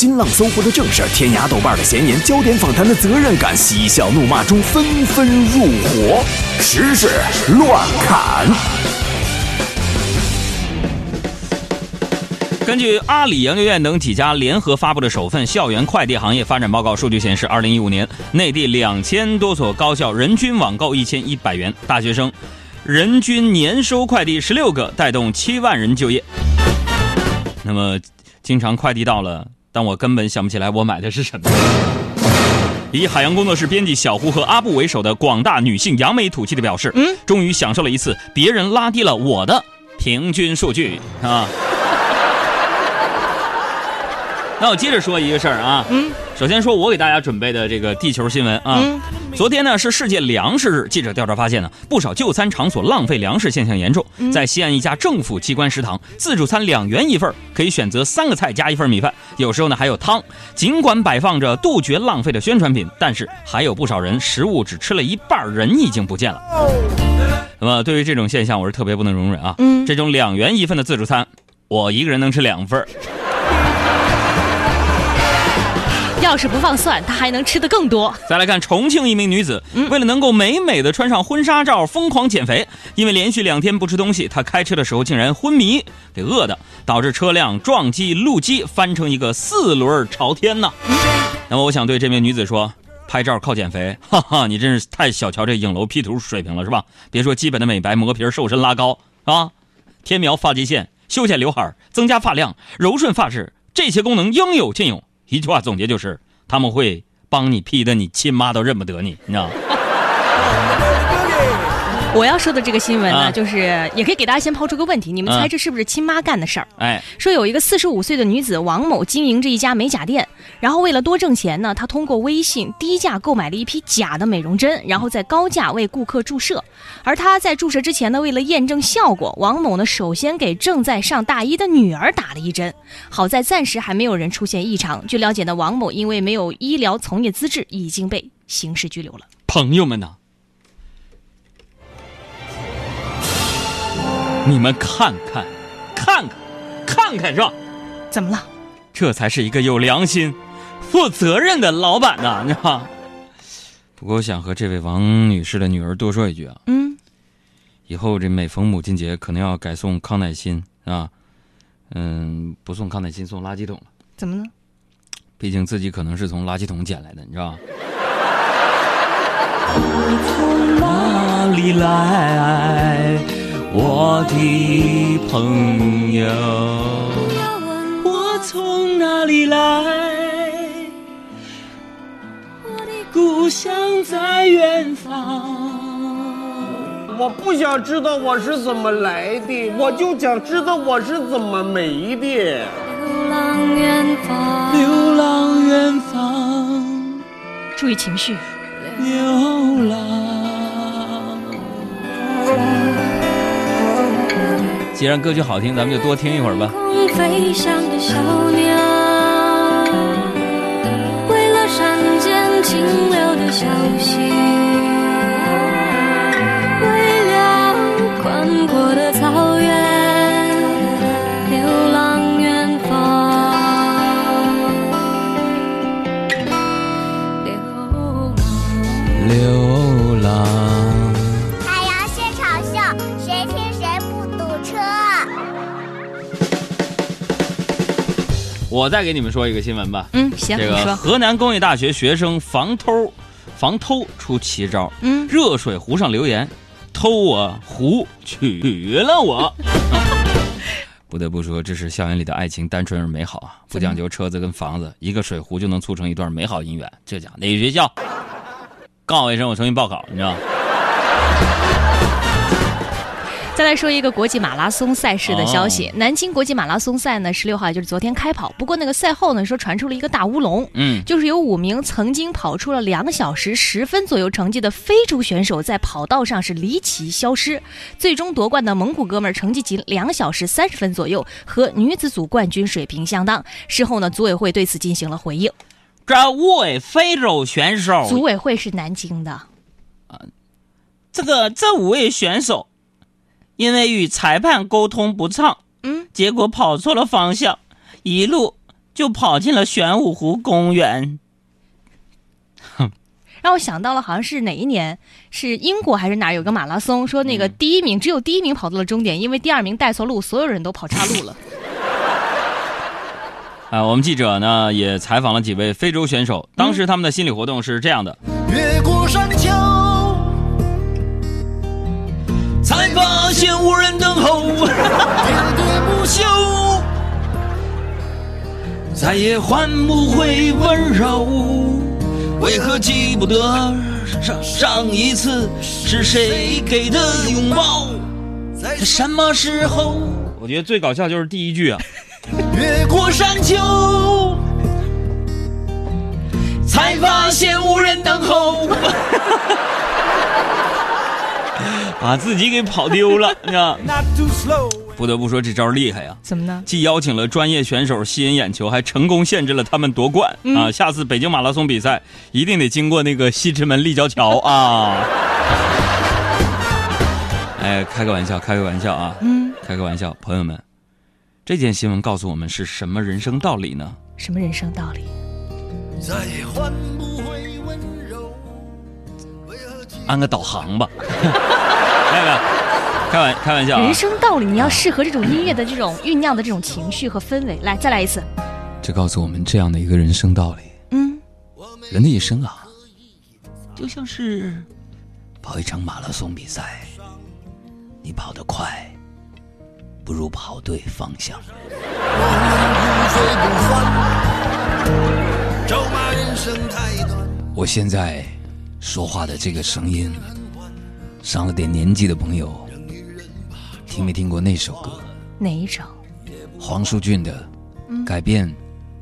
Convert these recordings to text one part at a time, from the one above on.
新浪、搜狐的正事，天涯、豆瓣的闲言，焦点访谈的责任感，嬉笑怒骂中纷纷入伙，时事乱砍。根据阿里研究院等几家联合发布的首份校园快递行业发展报告数据显示，二零一五年内地两千多所高校人均网购一千一百元，大学生人均年收快递十六个，带动七万人就业。那么，经常快递到了，但我根本想不起来我买的是什么。以海洋工作室编辑小胡和阿布为首的广大女性扬眉吐气的表示，嗯，终于享受了一次别人拉低了我的平均数据啊。那我接着说一个事儿啊，嗯，首先说我给大家准备的这个地球新闻啊，昨天呢是世界粮食日，记者调查发现呢，不少就餐场所浪费粮食现象严重。在西安一家政府机关食堂，自助餐两元一份，可以选择三个菜加一份米饭，有时候呢还有汤。尽管摆放着杜绝浪费的宣传品，但是还有不少人食物只吃了一半，人已经不见了。那么对于这种现象，我是特别不能容忍啊。嗯，这种两元一份的自助餐，我一个人能吃两份。要是不放蒜，他还能吃的更多。再来看重庆一名女子，为了能够美美的穿上婚纱照，疯狂减肥。因为连续两天不吃东西，她开车的时候竟然昏迷，给饿的，导致车辆撞击路基，翻成一个四轮朝天呢。那么我想对这名女子说：拍照靠减肥，哈哈，你真是太小瞧这影楼 P 图水平了，是吧？别说基本的美白、磨皮、瘦身、拉高啊，天描发际线、修剪刘海、增加发量、柔顺发质，这些功能应有尽有。一句话总结就是，他们会帮你 P 的，你亲妈都认不得你，你知道吗？我要说的这个新闻呢，就是也可以给大家先抛出个问题，你们猜这是不是亲妈干的事儿？哎，说有一个四十五岁的女子王某经营着一家美甲店，然后为了多挣钱呢，她通过微信低价购买了一批假的美容针，然后在高价为顾客注射。而她在注射之前呢，为了验证效果，王某呢首先给正在上大一的女儿打了一针。好在暂时还没有人出现异常。据了解呢，王某因为没有医疗从业资质，已经被刑事拘留了。朋友们呢？你们看看，看看，看看是吧？怎么了？这才是一个有良心、负责任的老板呢，你知道吗？不过我想和这位王女士的女儿多说一句啊，嗯，以后这每逢母亲节可能要改送康乃馨啊，嗯，不送康乃馨，送垃圾桶了。怎么呢？毕竟自己可能是从垃圾桶捡来的，你知道吧？从哪里来？我的朋友，我从哪里来？我的故乡在远方。我不想知道我是怎么来的，我就想知道我是怎么没的。流浪远方，流浪远方，注意情绪。流浪。既然歌曲好听，咱们就多听一会儿吧。空飞翔的小鸟为了山间清流的小溪。我再给你们说一个新闻吧。嗯，行。这个河南工业大学学生防偷，防偷出奇招。嗯，热水壶上留言：“偷我壶，娶了我。”不得不说，这是校园里的爱情单纯而美好啊！不讲究车子跟房子，一个水壶就能促成一段美好姻缘。这家哪个学校？告我一声，我重新报考，你知道吗？再来说一个国际马拉松赛事的消息，南京国际马拉松赛呢，十六号就是昨天开跑。不过那个赛后呢，说传出了一个大乌龙，嗯，就是有五名曾经跑出了两小时十分左右成绩的非洲选手在跑道上是离奇消失。最终夺冠的蒙古哥们儿成绩仅两小时三十分左右，和女子组冠军水平相当。事后呢，组委会对此进行了回应。这五位非洲选手，组委会是南京的，啊，这个这五位选手。因为与裁判沟通不畅，嗯，结果跑错了方向，一路就跑进了玄武湖公园。哼，让我想到了，好像是哪一年？是英国还是哪有个马拉松？说那个第一名只有第一名跑到了终点，因为第二名带错路，所有人都跑岔路了。啊，我们记者呢也采访了几位非洲选手，当时他们的心理活动是这样的：越过山丘，才发现无人等候，喋喋不休，再也换不回温柔。为何记不得上上一次是谁给的拥抱？在什么时候？我觉得最搞笑就是第一句啊。越过山丘，才发现无人等候。把自己给跑丢了，你知道？不得不说这招厉害呀！怎么呢？既邀请了专业选手吸引眼球，还成功限制了他们夺冠啊！下次北京马拉松比赛一定得经过那个西直门立交桥啊！哎，开个玩笑，开个玩笑啊！嗯，开个玩笑，朋友们。这件新闻告诉我们是什么人生道理呢？什么人生道理？再也换不回温柔安个导航吧，没 有没有，开玩开玩笑。人生道理，你要适合这种音乐的这种酝酿的这种情绪和氛围。来，再来一次。这告诉我们这样的一个人生道理。嗯，人的一生啊，就像是跑一场马拉松比赛，你跑得快。不如跑对方向。我现在说话的这个声音，上了点年纪的朋友，听没听过那首歌？哪一首？黄舒骏的《改变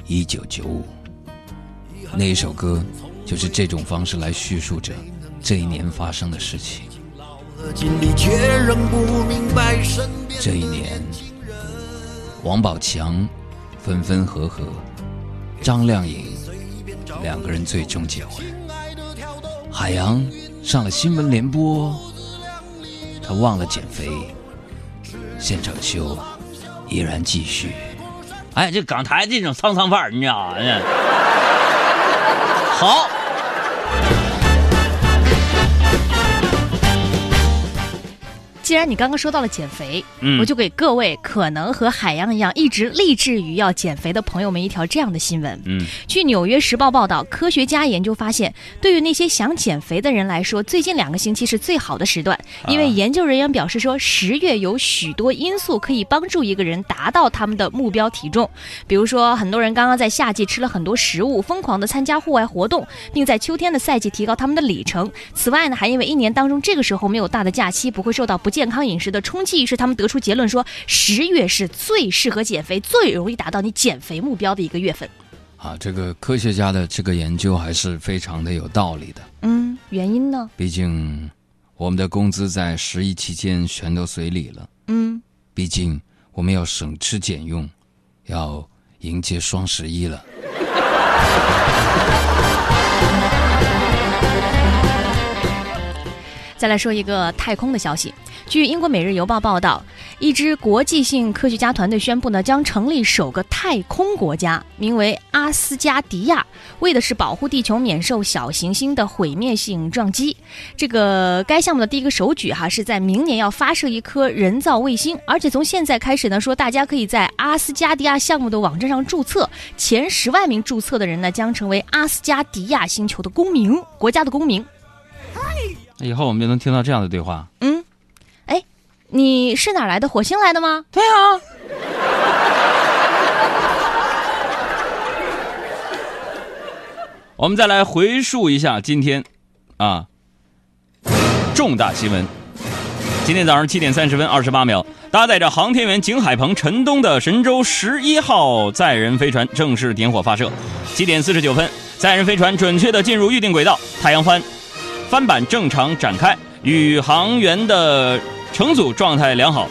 一九九五》。那一首歌就是这种方式来叙述着这一年发生的事情。这一年，王宝强分分合合，张靓颖两个人最终结婚。海洋上了新闻联播，他忘了减肥。现场秀依然继续。哎，这港台这种沧桑范儿，你知道吗？好。既然你刚刚说到了减肥，我就给各位可能和海洋一样一直立志于要减肥的朋友们一条这样的新闻。嗯，据《纽约时报》报道，科学家研究发现，对于那些想减肥的人来说，最近两个星期是最好的时段，因为研究人员表示说，十月有许多因素可以帮助一个人达到他们的目标体重。比如说，很多人刚刚在夏季吃了很多食物，疯狂的参加户外活动，并在秋天的赛季提高他们的里程。此外呢，还因为一年当中这个时候没有大的假期，不会受到不。健康饮食的冲击，是他们得出结论说，十月是最适合减肥、最容易达到你减肥目标的一个月份。啊，这个科学家的这个研究还是非常的有道理的。嗯，原因呢？毕竟我们的工资在十一期间全都随礼了。嗯，毕竟我们要省吃俭用，要迎接双十一了。再来说一个太空的消息。据英国《每日邮报》报道，一支国际性科学家团队宣布呢，将成立首个太空国家，名为阿斯加迪亚，为的是保护地球免受小行星的毁灭性撞击。这个该项目的第一个首举哈，是在明年要发射一颗人造卫星，而且从现在开始呢，说大家可以在阿斯加迪亚项目的网站上注册，前十万名注册的人呢，将成为阿斯加迪亚星球的公民，国家的公民。那以后我们就能听到这样的对话。嗯，哎，你是哪来的？火星来的吗？对啊。我们再来回述一下今天，啊，重大新闻。今天早上七点三十分二十八秒，搭载着航天员景海鹏、陈冬的神舟十一号载人飞船正式点火发射。七点四十九分，载人飞船准确的进入预定轨道，太阳帆。帆板正常展开，宇航员的乘组状态良好。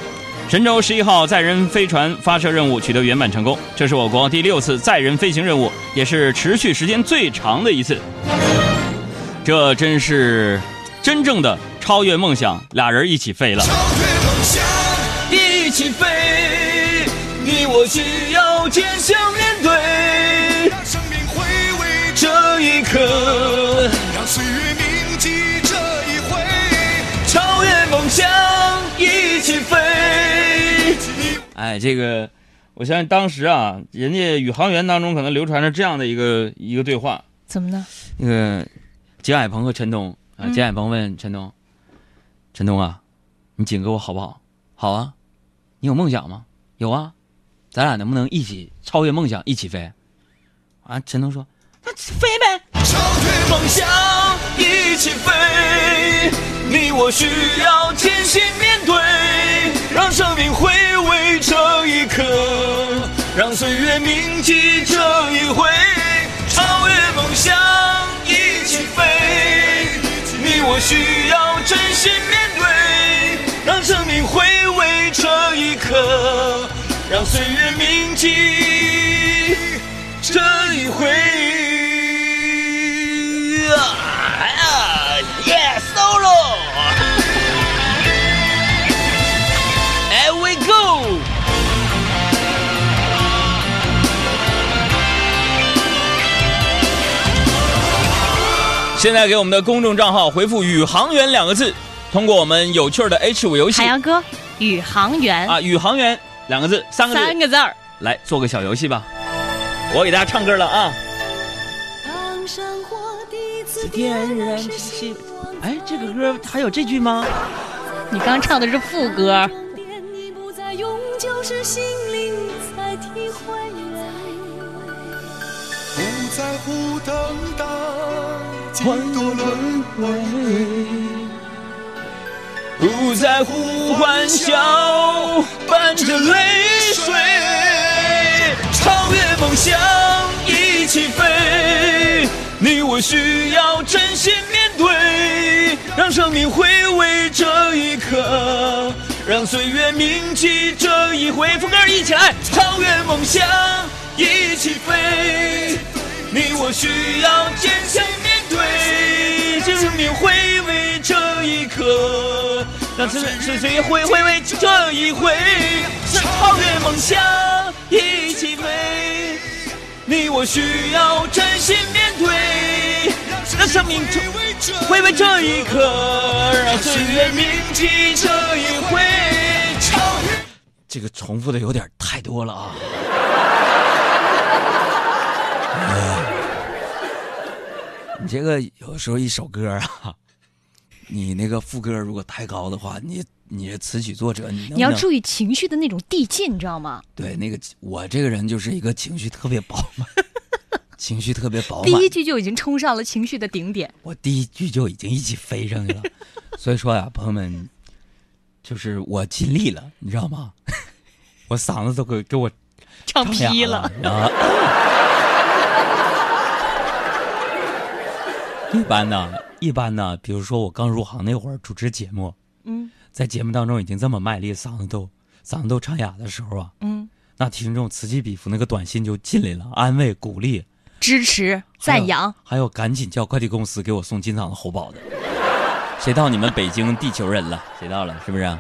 神舟十一号载人飞船发射任务取得圆满成功，这是我国第六次载人飞行任务，也是持续时间最长的一次。这真是真正的超越梦想，俩人一起飞了。超越梦想，一起飞，你我需要坚强面对。让生命回味这一刻，让岁月哎，这个，我相信当时啊，人家宇航员当中可能流传着这样的一个一个对话。怎么呢？那个金海鹏和陈东啊，金海鹏问陈东：“陈东啊，你警告我好不好？好啊，你有梦想吗？有啊，咱俩能不能一起超越梦想，一起飞？”啊，陈东说：“那飞呗！”超越梦想，一起飞，你我需要坚信面对，让生命回味这一刻，让岁月铭记这一回。超越梦想，一起飞。你我需要真心面对，让生命回味这一刻，让岁月铭记这一回。现在给我们的公众账号回复“宇航员”两个字，通过我们有趣的 H 五游戏。海洋哥，宇航员啊，宇航员两个字，三个字，三个字儿，来做个小游戏吧。我给大家唱歌了啊。当生活第一次点燃希望哎，这个歌还有这句吗？你刚唱的是副歌。不在乎等待。换多轮回，不在乎欢笑，伴着泪水，超越梦想一起飞。你我需要真心面对，让生命回味这一刻，让岁月铭记这一回。副歌一起来，超越梦想一起飞。你我需要坚强让。生命回味这一刻，让岁月回回味这一回，超越梦想一起飞。你我需要真心面对，让生命回味这一刻，让岁月铭记这一回。超越，这个重复的有点太多了啊。你这个有时候一首歌啊，你那个副歌如果太高的话，你你词曲作者你你要注意情绪的那种递进，你知道吗？对，那个我这个人就是一个情绪特别饱满，情绪特别饱满。第一句就已经冲上了情绪的顶点，我第一句就已经一起飞上去了。所以说呀，朋友们，就是我尽力了，你知道吗？我嗓子都给给我唱劈了。一般呢，一般呢，比如说我刚入行那会儿主持节目，嗯，在节目当中已经这么卖力，嗓子都嗓子都唱哑的时候啊，嗯，那听众此起彼伏，那个短信就进来了，安慰、鼓励、支持、赞扬，还有赶紧叫快递公司给我送金嗓子喉宝的。谁到你们北京地球人了？谁到了？是不是？